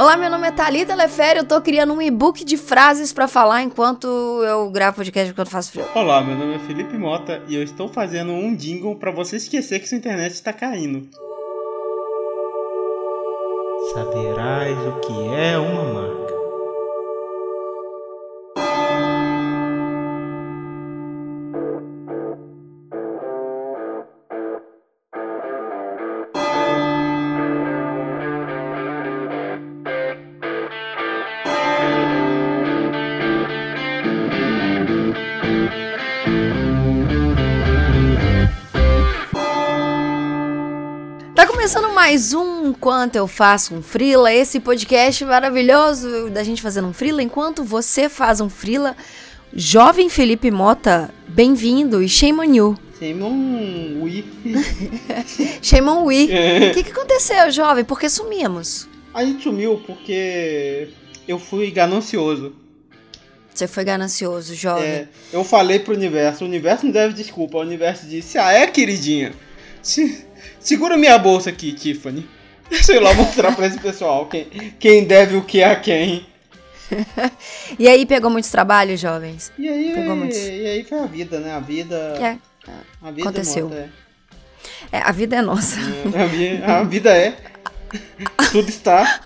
Olá, meu nome é Thalita Lefere, eu tô criando um e-book de frases pra falar enquanto eu gravo podcast enquanto faço frio. Olá, meu nome é Felipe Mota e eu estou fazendo um jingle pra você esquecer que sua internet está caindo. Saberás o que é uma marca. Mais um Enquanto Eu Faço um Frila, esse podcast maravilhoso da gente fazendo um Frila enquanto você faz um Frila. Jovem Felipe Mota, bem-vindo e shame on you. Simon Wii. Shame on we. O que, que aconteceu, jovem? Por que sumimos? A gente sumiu porque eu fui ganancioso. Você foi ganancioso, jovem. É, eu falei pro universo, o universo não deve desculpa, o universo disse, ah é, queridinha? Se- segura minha bolsa aqui, Tiffany. Sei lá, mostrar pra esse pessoal quem, quem deve o que a quem. E aí, pegou muitos trabalhos, jovens? E aí, Pegou muitos. e aí foi a vida, né? A vida. É, a vida aconteceu. Mota, é, a vida é nossa. é. A, vi- a vida é. Tudo está.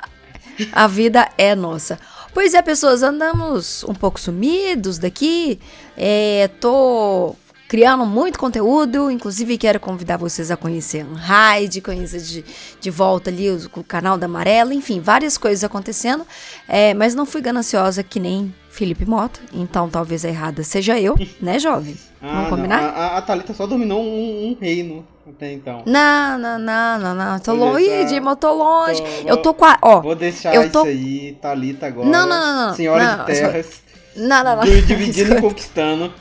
A vida é nossa. Pois é, pessoas, andamos um pouco sumidos daqui. É, tô criando muito conteúdo, inclusive quero convidar vocês a conhecer a Raid, conhecer de, de volta ali o, o canal da Amarela, enfim, várias coisas acontecendo. É, mas não fui gananciosa que nem Felipe Mota, então talvez a errada seja eu, né, jovem? Vamos Ah, não, combinar? A, a, a Thalita só dominou um, um reino até então. Não, não, não, não, não. Tô longe, eu tô longe. Tô- eu tô com a. Ó, Vou deixar eu tô- isso aí, Thalita agora. Não, não, não, não. Senhora Não, de terras. não, não, não. do- Dividindo e conquistando.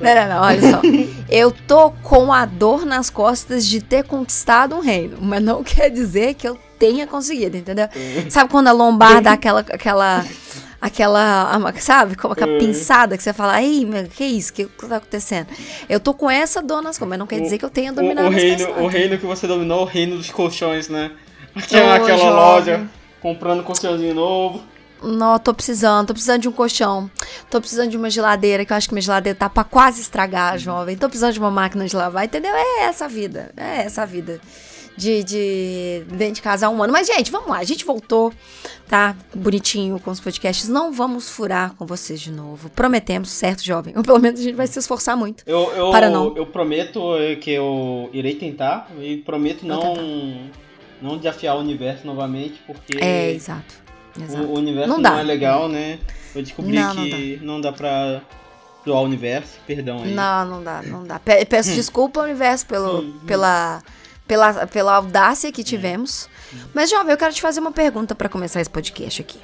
Não, não, não, olha só. Eu tô com a dor nas costas de ter conquistado um reino, mas não quer dizer que eu tenha conseguido, entendeu? Sabe quando a lombar dá aquela, aquela, aquela, sabe? Como aquela Uhum. pinçada que você fala, ei, meu, que isso? Que que tá acontecendo? Eu tô com essa dor nas costas, mas não quer O- dizer que eu tenha dominado o reino, o reino que você dominou, é o reino dos colchões, né? Aquela, aquela jovem. loja comprando colchãozinho novo. Não, tô precisando, tô precisando de um colchão. Tô precisando de uma geladeira, que eu acho que minha geladeira tá pra quase estragar, jovem. Tô precisando de uma máquina de lavar, entendeu? É essa a vida. É essa a vida. De, de dentro de casa há um ano. Mas, gente, vamos lá. A gente voltou, tá? Bonitinho com os podcasts. Não vamos furar com vocês de novo. Prometemos, certo, jovem? Ou pelo menos a gente vai se esforçar muito. Eu, eu, Para não. eu prometo que eu irei tentar e prometo não, não desafiar o universo novamente, porque É, exato. Exato. o, universo Não não, é legal, né? Eu descobri Não, não que não dá pra doar o universo, perdão aí. Não, não dá, não dá. Pe- Peço desculpa ao universo pelo, Hum, hum. pela, pela, pela audácia que tivemos. Mas, jovem, eu quero te fazer uma pergunta para começar esse podcast aqui.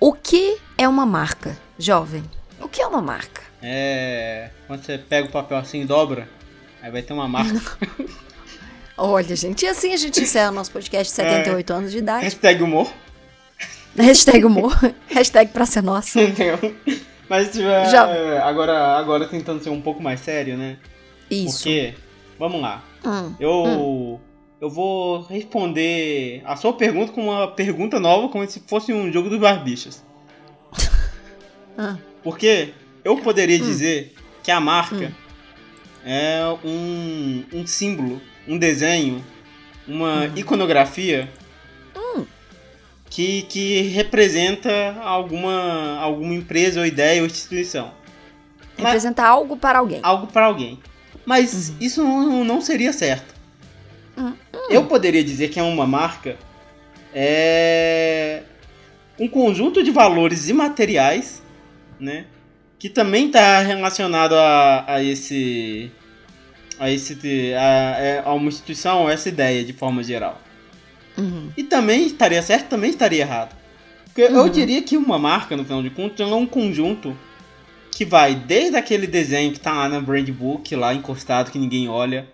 O que é uma marca, jovem? O que é uma marca? É. Quando você pega o papel assim e dobra, aí vai ter uma marca. Olha, gente, e assim a gente encerra o nosso podcast de 78 anos de idade. Hashtag humor. Hashtag humor, hashtag pra ser nossa. Entendeu? Mas tipo, é, Já- agora, agora tentando ser um pouco mais sério, né? Isso. Porque, vamos lá. Hum, Eu, eu vou responder a sua pergunta com uma pergunta nova, como se fosse um jogo dos barbichas. Ah. Porque eu poderia Hum. dizer que a marca é um, um símbolo, um desenho, uma Hum. iconografia que, que representa alguma, alguma empresa ou ideia ou instituição. Representar algo para alguém. algo para alguém. Mas isso não, não seria certo. Uhum. Eu poderia dizer que é uma marca é um conjunto de valores imateriais, né? Que também está relacionado a, a esse a esse a, é- a uma instituição, a essa ideia de forma geral. Uhum. E também estaria certo, também estaria errado. Porque Uhum. eu diria que uma marca, no final de contas, é um conjunto que vai desde aquele desenho que tá lá na brand book, lá encostado, que ninguém olha,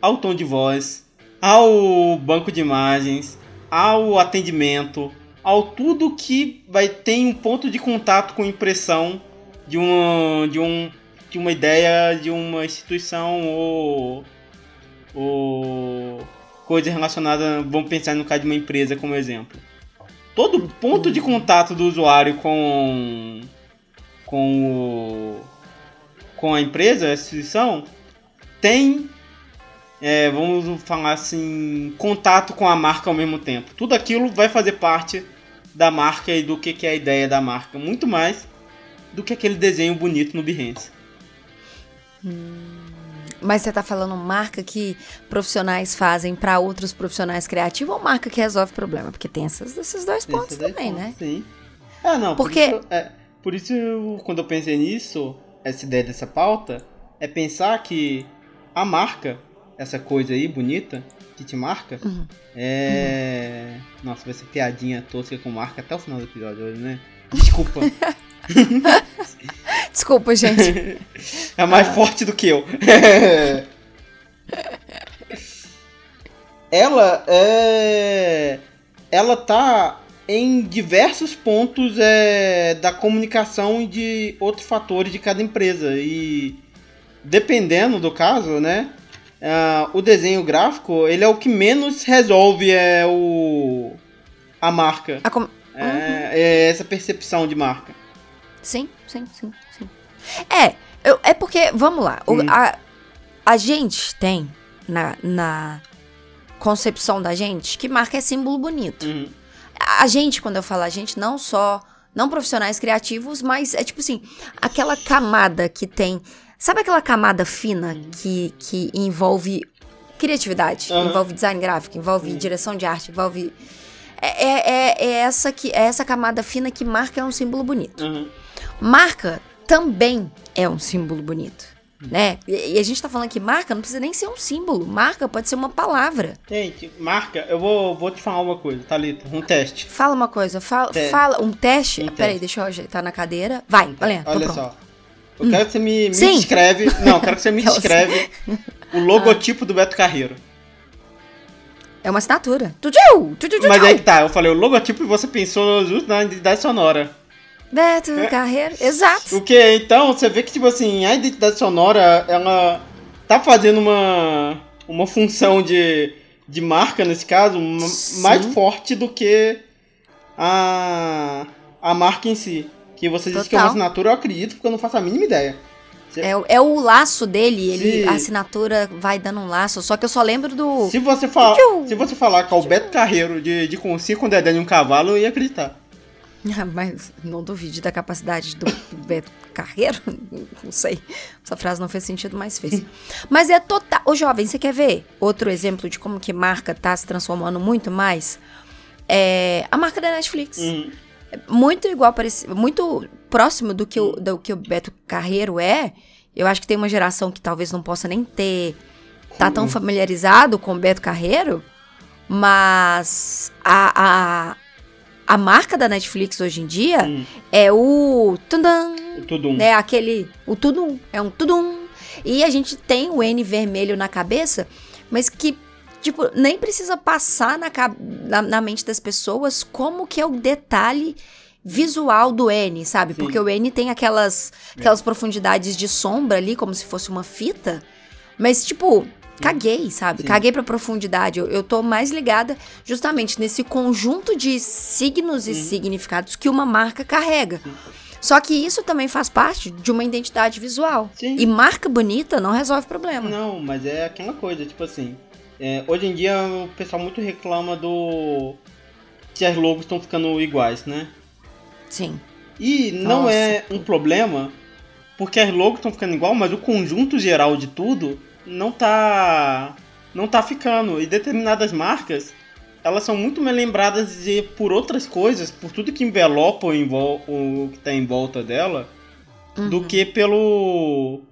ao tom de voz, ao banco de imagens, ao atendimento, ao tudo que vai ter um ponto de contato com impressão de uma, de um, de uma ideia de uma instituição ou, ou coisa relacionada, vamos pensar no caso de uma empresa como exemplo. todo ponto de contato do usuário com com o, com a empresa, a instituição, tem é, vamos falar assim, contato com a marca ao mesmo tempo. Tudo aquilo vai fazer parte da marca e do que, que é a ideia da marca, muito mais do que aquele desenho bonito no Behance. Hum, mas você está falando marca que profissionais fazem para outros profissionais criativos ou marca que resolve problema? Porque tem essas, esses dois pontos Esses também, dois pontos, né? Sim. Ah, não. Porque... Por isso, é, por isso eu, quando eu pensei nisso, essa ideia dessa pauta, é pensar que a marca essa coisa aí bonita que te marca. Uhum. É. Uhum. Nossa, vai ser piadinha tosca com marca até o final do episódio hoje, né? Desculpa. Desculpa, gente. é mais ah. forte do que eu. ela é. Ela tá em diversos pontos é, da comunicação e de outros fatores de cada empresa. E dependendo do caso, né? uh, o desenho gráfico, ele é o que menos resolve é o a marca. A com... uhum. é, é, essa percepção de marca. Sim, sim, sim, sim. É, eu, é porque, vamos lá, hum. o, a, a gente tem na, na concepção da gente que marca é símbolo bonito. Uhum. A gente, quando eu falo a gente, não só não profissionais criativos, mas é tipo assim, aquela camada que tem Sabe aquela camada fina que, que envolve criatividade, uhum. envolve design gráfico, envolve uhum. direção de arte, envolve. É, é, é, é, essa que, é essa camada fina que marca é um símbolo bonito. Marca também é um símbolo bonito. Né? E, a gente tá falando que marca não precisa nem ser um símbolo. Marca pode ser uma palavra. Gente, marca, eu vou, vou te falar uma coisa, Thalita. Um teste. Fala uma coisa, fala, fala um teste. Um Peraí, deixa eu ajeitar na cadeira. Vai, valendo. Olha só. Eu quero que você me, me descreve. Não, eu quero que você me descreve o logotipo do Beto Carreiro. É uma assinatura. Mas aí que tá, eu falei o logotipo e você pensou justo na identidade sonora. Beto é. Carreiro, exato. O que? Então, você vê que, tipo assim, a identidade sonora, ela tá fazendo uma, uma função de, de marca, nesse caso, mais forte do que a, a marca em si. Que você disse que é uma assinatura, eu acredito, porque eu não faço a mínima ideia. É, é o laço dele, ele, a assinatura vai dando um laço, só que eu só lembro do. Se você, fala, se você falar que é o Beto Carreiro de, de Conci com o Dedé de um cavalo, eu ia acreditar. Mas não duvide da capacidade do Beto Carreiro. Não sei. Essa frase não fez sentido, mas fez. mas é total. Ô, jovem, você quer ver outro exemplo de como que marca tá se transformando muito mais? É a marca da Netflix. Uhum muito igual, muito próximo do que, o, do que o Beto Carreiro é. Eu acho que tem uma geração que talvez não possa nem ter. tá tão familiarizado com o Beto Carreiro, mas a, a, a marca da Netflix hoje em dia hum. é o Tudum. O Tudum. Né, aquele. O Tudum. É um Tudum. E a gente tem o N vermelho na cabeça, mas que Tipo, nem precisa passar na, na, na, mente das pessoas como que é o detalhe visual do N, sabe? Sim. Porque o N tem aquelas, aquelas é. profundidades de sombra ali, como se fosse uma fita. Mas, tipo, caguei, sabe? Sim. Caguei pra profundidade. Eu, eu tô mais ligada justamente nesse conjunto de signos e uhum. significados que uma marca carrega. Sim. Só que isso também faz parte de uma identidade visual. Sim. E marca bonita não resolve problema. Não, mas é aquela coisa, tipo assim, é, hoje em dia o pessoal muito reclama do. que as logos estão ficando iguais, né? Sim. E não Nossa. é um problema, porque as logos estão ficando igual, mas o conjunto geral de tudo não tá. não tá ficando. E determinadas marcas, elas são muito mais lembradas de, por outras coisas, por tudo que envelopa o, o que tá em volta dela, uhum. do que pelo.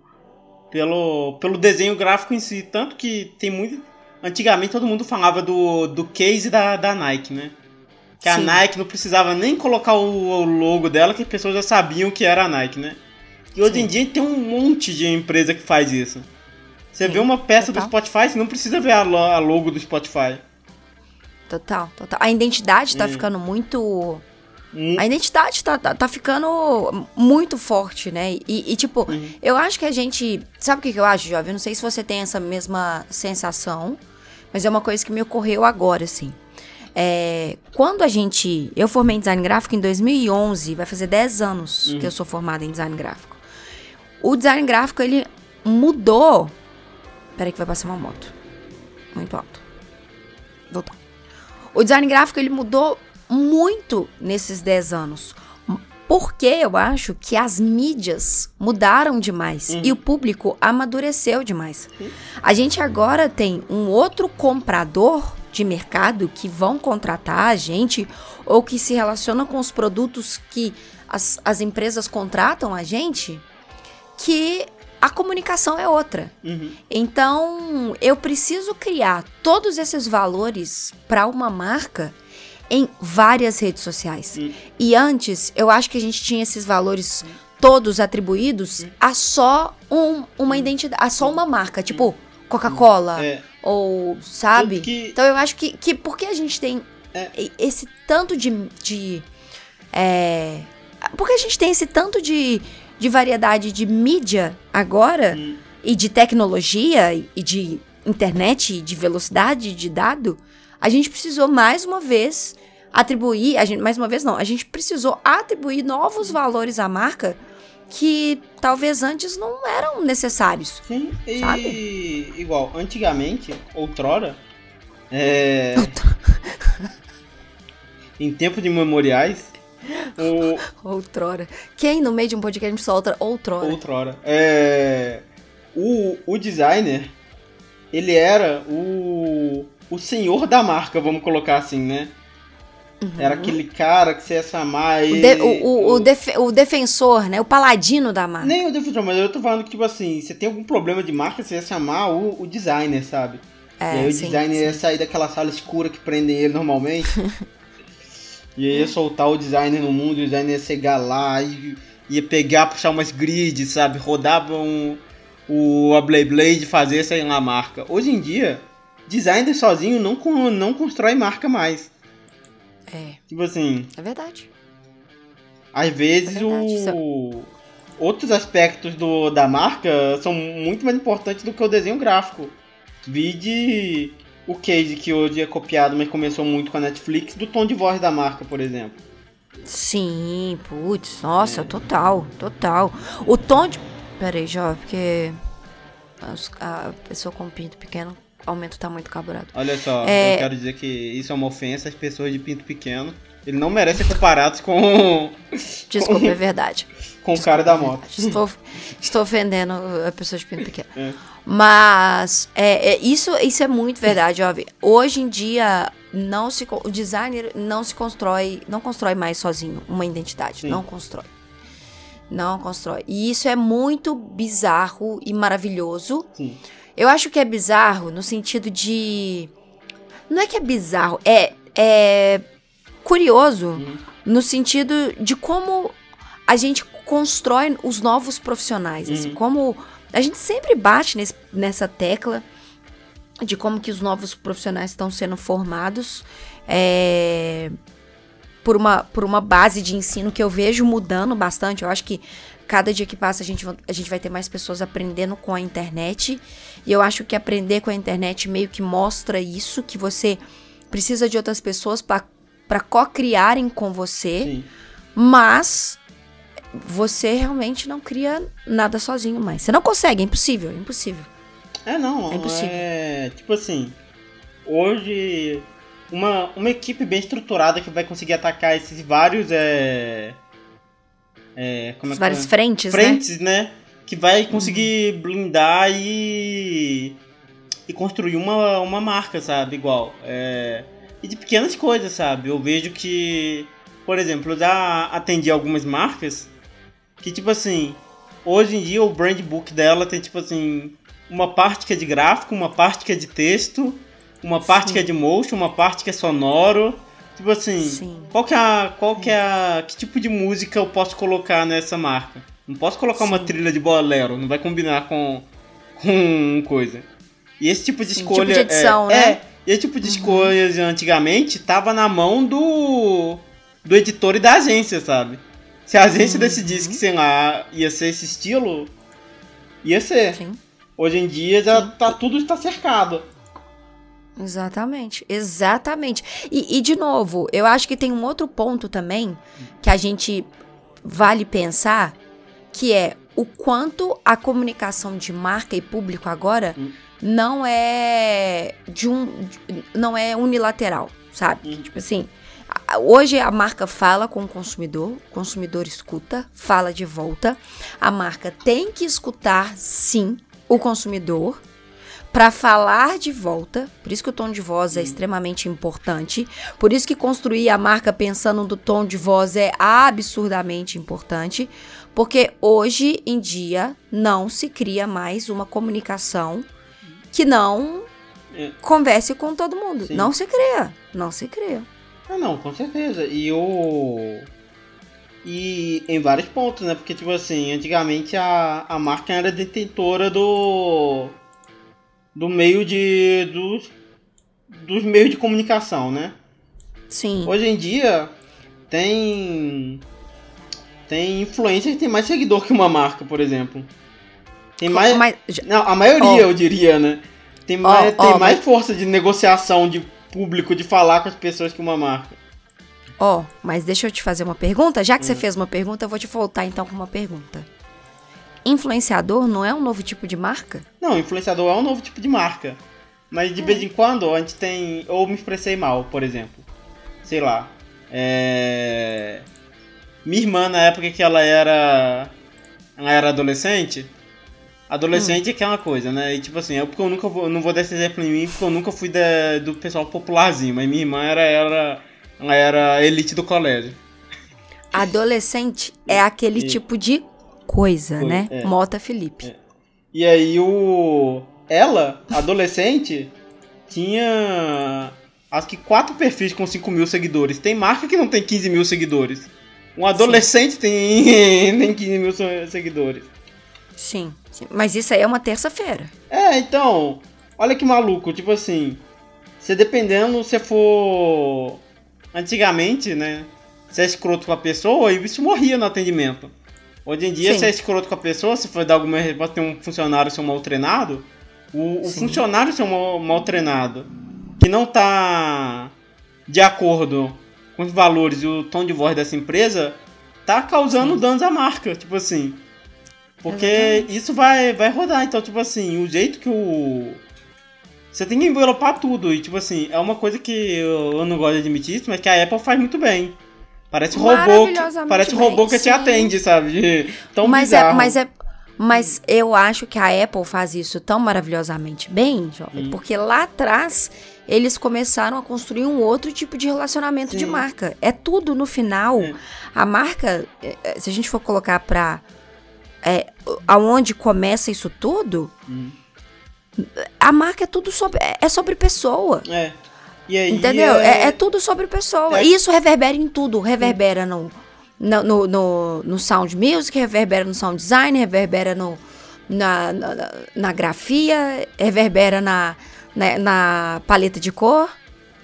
Pelo, pelo desenho gráfico em si. Tanto que tem muito antigamente todo mundo falava do, do case da, da Nike, né? Que Sim. a Nike não precisava nem colocar o, o, logo dela, que as pessoas já sabiam que era a Nike, né? E hoje Sim. em dia tem um monte de empresa que faz isso. Você Sim. vê uma peça total. do Spotify, você não precisa ver a, logo do Spotify. Total, total. A identidade tá hum. ficando muito. Hum. A identidade tá, tá, tá, ficando muito forte, né? E, e tipo, hum. eu acho que a gente. Sabe o que, que eu acho, Jovem? Não sei se você tem essa mesma sensação. Mas é uma coisa que me ocorreu agora, assim. É, quando a gente. Eu formei em design gráfico em 2011, vai fazer 10 anos Uhum. que eu sou formada em design gráfico. O design gráfico, ele mudou. Peraí, que vai passar uma moto. Muito alto. Voltar. O design gráfico, ele mudou muito nesses 10 anos. Porque eu acho que as mídias mudaram demais e o público amadureceu demais. A gente agora tem um outro comprador de mercado que vão contratar a gente ou que se relaciona com os produtos que as, as empresas contratam a gente, que a comunicação é outra. Uhum. Então, eu preciso criar todos esses valores para uma marca em várias redes sociais. Hum. E antes, eu acho que a gente tinha esses valores todos atribuídos a só um- uma identidade, a só uma marca, tipo Coca-Cola É, ou sabe? Que- Então eu acho que, que porque a gente tem É. esse tanto de, de é, porque a gente tem esse tanto de, de variedade de mídia agora Hum. e de tecnologia e de internet e de velocidade de dado, a gente precisou mais uma vez atribuir, a gente, mais uma vez não, a gente precisou atribuir novos valores à marca que talvez antes não eram necessários. Sim, e Sabe? igual, antigamente, outrora, é, em tempo de memoriais, o, Outrora. Quem no meio de um podcast solta outrora? outrora, é, o, o designer, ele era o, o senhor da marca, vamos colocar assim, né? Era aquele cara que você ia chamar Uhum. O, ele... de- o- o- o defe- o defensor, né? O paladino da marca. Nem o defensor, mas eu tô falando que, tipo assim, você tem algum problema de marca, você ia chamar o, o designer, sabe? É, e aí o sim, designer ia sim. sair daquela sala escura que prendem ele normalmente. e aí ia soltar o designer no mundo, o designer ia chegar lá e ia pegar, puxar umas grids, sabe? Rodava um, o a Blade Blade e fazer sair lá a marca. Hoje em dia, designer sozinho não, não constrói marca mais. É, Tipo assim, é verdade. às vezes É verdade, o... outros aspectos do, da marca são muito mais importantes do que o desenho gráfico. Vide o case que hoje é copiado, mas começou muito com a Netflix, do tom de voz da marca, por exemplo. Sim, putz, nossa, É. total, total. O tom de. Peraí, Jó, porque a pessoa com pinto pequeno aumenta o tamanho do carburado. Olha só, É. eu quero dizer que isso é uma ofensa às pessoas de pinto pequeno. Ele não merece ser comparados com, Desculpa, é verdade. com o cara da moto. Estou, estou ofendendo a pessoa de pinto pequeno. É. Mas é, é, isso, isso é muito verdade, ó. Hoje em dia, não se, o designer não se constrói, não constrói mais sozinho uma identidade. Sim. Não constrói. Não constrói. E isso é muito bizarro e maravilhoso. Sim. Eu acho que é bizarro no sentido de. Não é que é bizarro, é, é curioso Uhum. no sentido de como a gente constrói os novos profissionais. assim, Uhum. como a gente sempre bate nesse- nessa tecla de como que os novos profissionais estão sendo formados é, por, uma, por uma base de ensino que eu vejo mudando bastante. Eu acho que cada dia que passa a gente, a gente vai ter mais pessoas aprendendo com a internet. E eu acho que aprender com a internet meio que mostra isso, que você precisa de outras pessoas para co-criarem com você. Sim. Mas você realmente não cria nada sozinho mais. Você não consegue, é impossível, é impossível. É, não. É impossível. É, tipo assim, hoje, uma, uma equipe bem estruturada que vai conseguir atacar esses vários. É, é, como é várias é? frentes, né? frentes, né? Que vai conseguir blindar e. e construir uma, uma marca, sabe? Igual. É, e de pequenas coisas, sabe? Eu vejo que. Por exemplo, eu já atendi algumas marcas que, tipo assim. Hoje em dia o brand book dela tem, tipo assim. Uma parte que é de gráfico, uma parte que é de texto, uma parte Sim. que é de motion, uma parte que é sonoro. Tipo assim, Sim. qual que é a, qual que é a, que tipo de música eu posso colocar nessa marca? Não posso colocar uma Sim. trilha de bolero, não vai combinar com com coisa. E esse tipo de escolha tipo de edição, é, né? é, e esse tipo de escolhas antigamente tava na mão do do editor e da agência, sabe? Se a agência Uhum. decidisse que, sei lá, ia ser esse estilo, ia ser. Sim. Hoje em dia já Sim. tá tudo está cercado. Exatamente, exatamente. E, e, de novo, eu acho que tem um outro ponto também que a gente vale pensar, que é o quanto a comunicação de marca e público agora hum. Não é de um não é unilateral, sabe? Hum. Tipo assim, hoje a marca fala com o consumidor, o consumidor escuta, fala de volta. A marca tem que escutar sim o consumidor para falar de volta. Por isso que o tom de voz é hum. extremamente importante. Por isso que construir a marca pensando no tom de voz é absurdamente importante. Porque hoje em dia não se cria mais uma comunicação que não é. converse com todo mundo. Sim. Não se cria. Não se cria. Ah, não, com certeza. E o. E em vários pontos, né? Porque, tipo assim, antigamente a, a marca era detentora do do meio de dos, dos meios de comunicação, né? Sim. Hoje em dia tem tem influência que tem mais seguidor que uma marca, por exemplo. Tem mais, mais não, a maioria oh. eu diria, né? Tem mais, oh, tem oh, mais mas... força de negociação de público de falar com as pessoas que uma marca. Ó, oh, mas deixa eu te fazer uma pergunta. Já que hum. você fez uma pergunta, eu vou te voltar então com uma pergunta influenciador não é um novo tipo de marca? Não, influenciador é um novo tipo de marca. Mas de é. vez em quando a gente tem. Ou me expressei mal, por exemplo. Sei lá. É... Minha irmã, na época que ela era. Ela era adolescente. Adolescente hum. é aquela coisa, né? E tipo assim, é porque eu nunca vou. Não vou dar esse exemplo em mim, porque eu nunca fui da, do pessoal popularzinho. Mas minha irmã era, era, ela era elite do colégio. Adolescente é aquele e... tipo de coisa, Foi, né? É. Mota Felipe. É. E aí o. Ela, adolescente, tinha. Acho que quatro perfis com 5 mil seguidores. Tem marca que não tem 15 mil seguidores. Um adolescente tem, tem 15 mil seguidores. Sim, sim, mas isso aí é uma terça-feira. É, então. Olha que maluco, tipo assim. Você dependendo, se for. Antigamente, né? Você é escroto com a pessoa e isso morria no atendimento. Hoje em dia, Sim. se é escroto com a pessoa, se for dar alguma resposta, tem um funcionário ser mal treinado, o, o funcionário ser mal, mal treinado, que não tá de acordo com os valores e o tom de voz dessa empresa, tá causando Sim. danos à marca, tipo assim. Porque Exatamente. isso vai, vai rodar. Então, tipo assim, o jeito que o. Você tem que envelopar tudo. E, tipo assim, é uma coisa que eu, não gosto de admitir isso, mas que a Apple faz muito bem. Parece robô, que, parece bem, robô que sim. te atende, sabe? Tão mas é, bizarro. É, mas é mas eu acho que a Apple faz isso tão maravilhosamente bem, jovem, hum. porque lá atrás eles começaram a construir um outro tipo de relacionamento Sim. de marca. É tudo no final. É. A marca, é, é, se a gente for colocar pra é, aonde começa isso tudo, hum. a marca é tudo sobre é, é sobre pessoa. É. Aí, Entendeu? É... é... É, tudo sobre pessoa. É... E isso reverbera em tudo. Reverbera no, no, no, no, no, sound music, reverbera no sound design, reverbera no, na, na, na grafia, reverbera na, na, na, paleta de cor.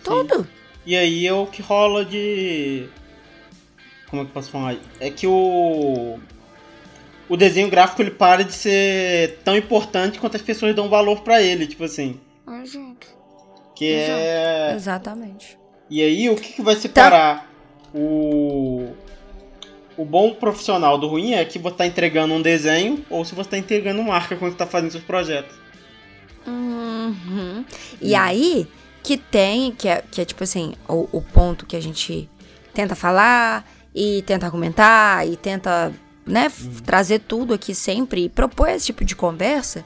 Tudo. Sim. E aí é o que rola de. Como é que eu posso falar? É que o. O desenho gráfico ele para de ser tão importante quanto as pessoas dão valor para ele, tipo assim. Ah, gente. Que Exato. é. Exatamente. E aí, o que, que vai separar tá. o. O bom profissional do ruim é que você está entregando um desenho ou se você está entregando marca quando está fazendo seus projetos. Uhum. E hum. aí que tem, que é, que é tipo assim, o, o ponto que a gente tenta falar e tenta argumentar e tenta, né, uhum. trazer tudo aqui sempre e propor esse tipo de conversa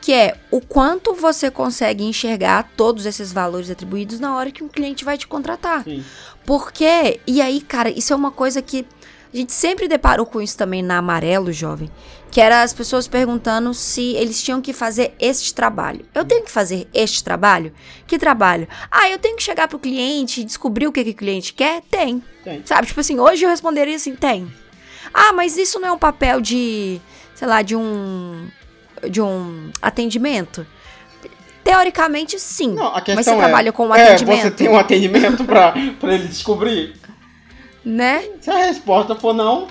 que é o quanto você consegue enxergar todos esses valores atribuídos na hora que um cliente vai te contratar. Sim. Porque, e aí, cara, isso é uma coisa que a gente sempre deparou com isso também na Amarelo, jovem, que era as pessoas perguntando se eles tinham que fazer este trabalho. Eu tenho que fazer este trabalho? Que trabalho? Ah, eu tenho que chegar pro cliente e descobrir o que, que o cliente quer? Tem. tem. Sabe, tipo assim, hoje eu responderia assim, tem. Ah, mas isso não é um papel de, sei lá, de um de um atendimento? Teoricamente, sim. Não, mas você é, trabalha com um é, atendimento. Você tem um atendimento pra, pra ele descobrir? Né? Se a resposta for não.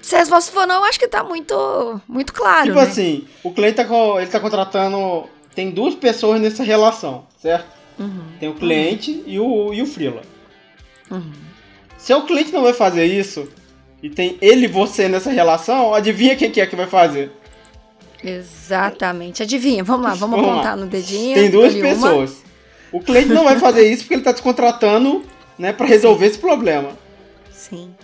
Se a resposta for não, acho que tá muito, muito claro. Tipo né? assim, o cliente tá, ele tá contratando tem duas pessoas nessa relação, certo? Uhum. Tem o cliente e o, e o freela. Uhum. Se o cliente não vai fazer isso, e tem ele e você nessa relação, adivinha quem que é que vai fazer? Exatamente. Adivinha, vamos lá, vamos, Vamos lá. apontar no dedinho. Tem duas ali uma. pessoas. O cliente não vai fazer isso porque ele tá te contratando, né, para resolver esse problema. Sim.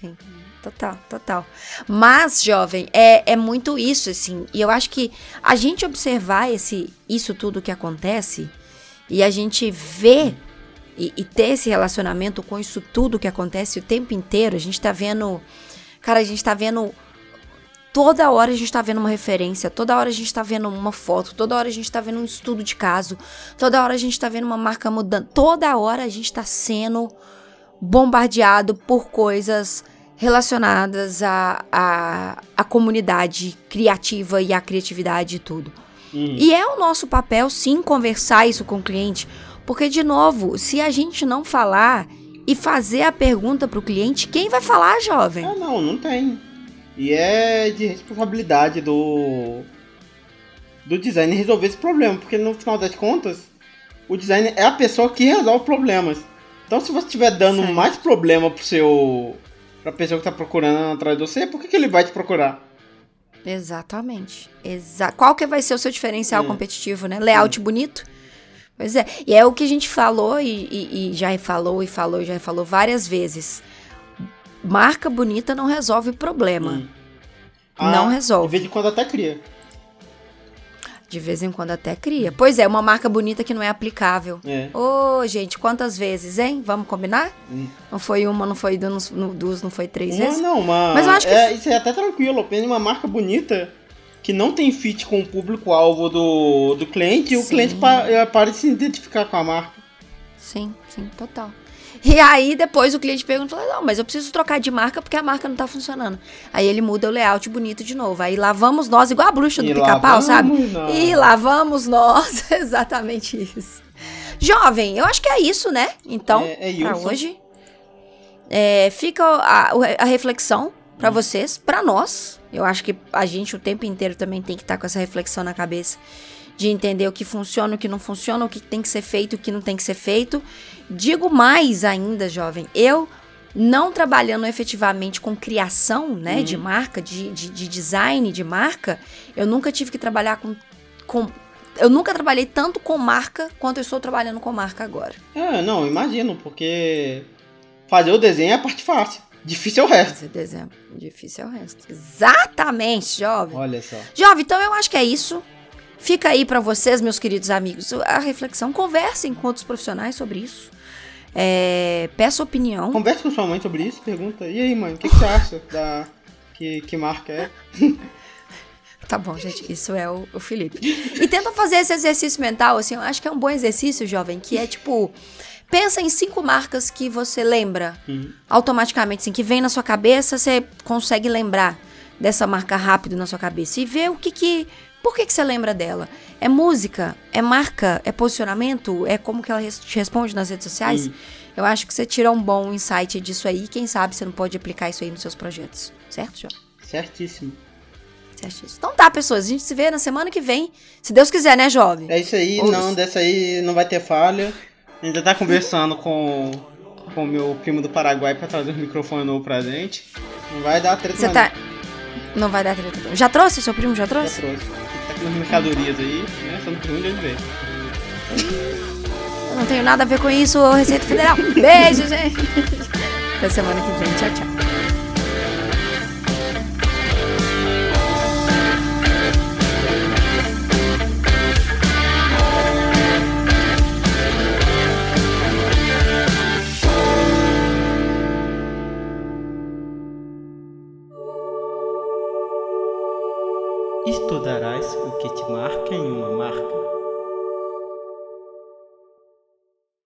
Sim. Total, total. Mas, jovem, é, é muito isso, assim. E eu acho que a gente observar esse, isso tudo que acontece e a gente ver e, e ter esse relacionamento com isso tudo que acontece o tempo inteiro, a gente tá vendo. Cara, a gente tá vendo. Toda hora a gente tá vendo uma referência, toda hora a gente tá vendo uma foto, toda hora a gente tá vendo um estudo de caso, toda hora a gente tá vendo uma marca mudando, toda hora a gente tá sendo bombardeado por coisas relacionadas à, à, à comunidade criativa e à criatividade e tudo. Uhum. E é o nosso papel, sim, conversar isso com o cliente, porque, de novo, se a gente não falar e fazer a pergunta para o cliente, quem vai falar, jovem? Ah, não, não tem. E é de responsabilidade do do designer resolver esse problema, porque no final das contas, o designer é a pessoa que resolve problemas. Então, se você estiver dando Certo. mais problema pro seu pra pessoa que tá procurando atrás de você, por que, que ele vai te procurar? Exatamente. Exa Qual que vai ser o seu diferencial Hum. competitivo, né? Layout bonito? Pois é. E é o que a gente falou e, e- e já falou e falou e já falou várias vezes. Marca bonita não resolve problema. Hum. Não De resolve. vez em quando até cria. De vez em quando até cria. Pois é, uma marca bonita que não é aplicável. É. Ô, gente, quantas vezes, hein? Vamos combinar? Hum. Não foi uma, não foi duas, não- não foi três Não, vezes? não, uma. Mas eu acho que- é, isso é até tranquilo. Apenas uma marca bonita que não tem fit com o público-alvo do, do cliente e o Sim. cliente pa, é, para de se identificar com a marca. Sim, sim, total. E aí depois o cliente pergunta, fala, não, mas eu preciso trocar de marca porque a marca não tá funcionando. Aí ele muda o layout bonito de novo. Aí lá vamos nós, igual a bruxa do pica-pau, sabe? nós. E lá vamos nós, exatamente isso. Jovem, eu acho que é isso, né? Então, É- é pra isso. hoje. É, fica a, a reflexão pra Hum. vocês, pra nós. Eu acho que a gente o tempo inteiro também tem que estar com essa reflexão na cabeça de entender o que funciona, o que não funciona, o que tem que ser feito, o que não tem que ser feito. Digo mais ainda, jovem, eu não trabalhando efetivamente com criação, né, de marca, de, de, de design de marca, eu nunca tive que trabalhar com, com eu nunca trabalhei tanto com marca quanto eu estou trabalhando com marca agora. É, não, imagino, porque fazer o desenho é a parte fácil. Difícil é o resto. Desenho, difícil é o resto. Exatamente, jovem. Olha só. Jovem, então eu acho que é isso. Fica aí pra vocês, meus queridos amigos, a reflexão. Conversem com outros profissionais sobre isso. É, peça opinião. Converse com sua mãe sobre isso, pergunta. E aí, mãe, o que, que você acha da. Que, que marca é? Tá bom, gente, isso é o, o Felipe. E tenta fazer esse exercício mental, assim, eu acho que é um bom exercício, jovem, que é tipo, pensa em cinco marcas que você lembra Uhum. automaticamente, assim, que vem na sua cabeça, você consegue lembrar dessa marca rápido na sua cabeça e ver o que que, por que que você lembra dela? É música? É marca? É posicionamento? É como que ela te responde nas redes sociais? Uhum. Eu acho que você tira um bom insight disso aí, quem sabe você não pode aplicar isso aí nos seus projetos, certo, João? Certíssimo. Certíssimo. Então tá, pessoas, a gente se vê na semana que vem, se Deus quiser, né, jovem? É isso aí, Ouça. não, dessa aí não vai ter falha. Ainda tá conversando com com o meu primo do Paraguai pra trazer um microfone novo pra gente. Não vai dar treta Você tá. Não vai dar treta. Já trouxe? Seu primo já Já trouxe? trouxe. Tá com umas mercadorias aí, né? Só não tem onde ele. Eu não tenho nada a ver com isso, Receita Federal. Beijo, gente. Até semana que vem. Tchau, tchau.